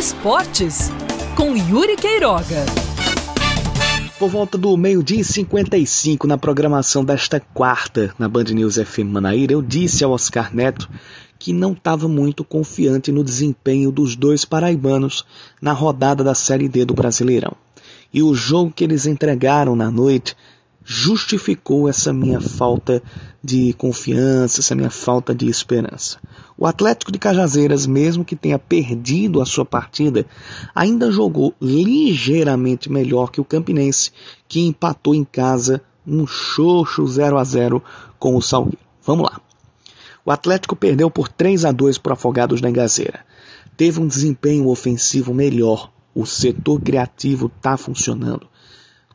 Esportes, com Yuri Queiroga. Por volta do meio-dia e 55, na programação desta quarta, na Band News FM Manaíra, eu disse ao Oscar Neto que não estava muito confiante no desempenho dos dois paraibanos na rodada da Série D do Brasileirão. E o jogo que eles entregaram na noite justificou essa minha falta de confiança, essa minha falta de esperança. O Atlético de Cajazeiras, mesmo que tenha perdido a sua partida, ainda jogou ligeiramente melhor que o Campinense, que empatou em casa um xoxo 0 a 0 com o Salgueiro. Vamos lá. O Atlético perdeu por 3 a 2 para Afogados da Engazeira. Teve um desempenho ofensivo melhor. O setor criativo está funcionando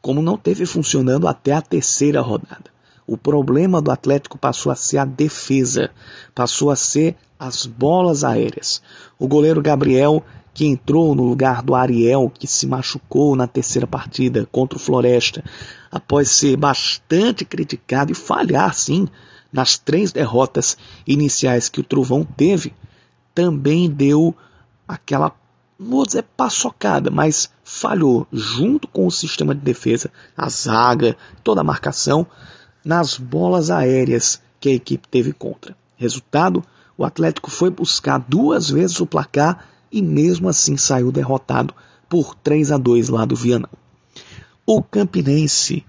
como não teve funcionando até a terceira rodada. O problema do Atlético passou a ser a defesa, passou a ser as bolas aéreas. O goleiro Gabriel, que entrou no lugar do Ariel, que se machucou na terceira partida contra o Floresta, após ser bastante criticado e falhar, sim, nas três derrotas iniciais que o Trovão teve, também deu aquela vou dizer paçocada, mas falhou junto com o sistema de defesa, a zaga, toda a marcação, nas bolas aéreas que a equipe teve contra. Resultado: o Atlético foi buscar duas vezes o placar e mesmo assim saiu derrotado por 3 a 2 lá do Vianão. O Campinense,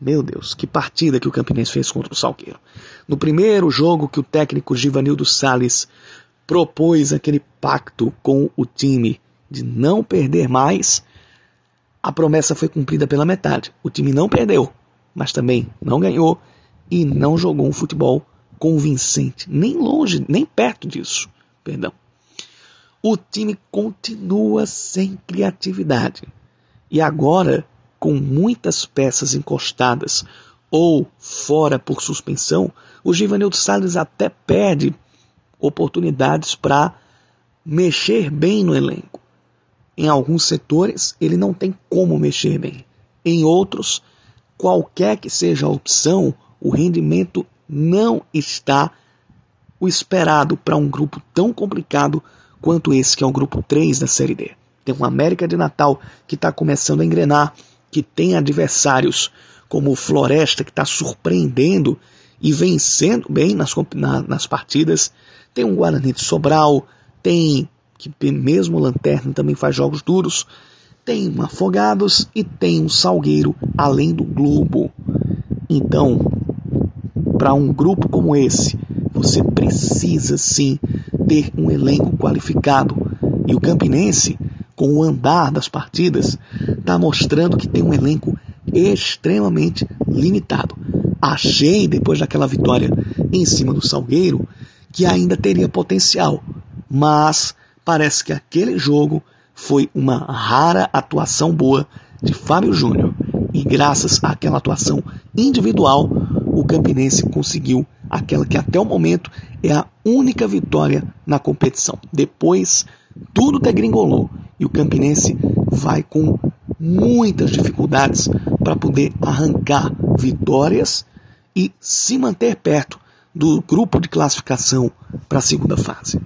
meu Deus, que partida que o Campinense fez contra o Salgueiro. No primeiro jogo que o técnico Givanildo Sales propôs aquele pacto com o time de não perder mais, a promessa foi cumprida pela metade. O time não perdeu, mas também não ganhou e não jogou um futebol convincente, nem longe, nem perto disso. Perdão. O time continua sem criatividade. E agora, com muitas peças encostadas ou fora por suspensão, o Givanildo Salles até perde oportunidades para mexer bem no elenco. Em alguns setores, ele não tem como mexer bem. Em outros, qualquer que seja a opção, o rendimento não está o esperado para um grupo tão complicado quanto esse, que é o grupo 3 da Série D. Tem uma América de Natal que está começando a engrenar, que tem adversários como o Floresta, que está surpreendendo e vencendo bem nas, na, nas partidas. Tem um Guarani de Sobral, tem que mesmo Lanterna também faz jogos duros. Tem um Afogados e tem um Salgueiro, além do Globo. Então, para um grupo como esse, você precisa sim ter um elenco qualificado. E o Campinense, com o andar das partidas, está mostrando que tem um elenco extremamente limitado. Achei, depois daquela vitória em cima do Salgueiro, que ainda teria potencial, mas parece que aquele jogo foi uma rara atuação boa de Fábio Júnior. E graças àquela atuação individual, o Campinense conseguiu aquela que até o momento é a única vitória na competição. Depois, tudo degringolou e o Campinense vai com muitas dificuldades para poder arrancar vitórias e se manter perto do grupo de classificação para a segunda fase.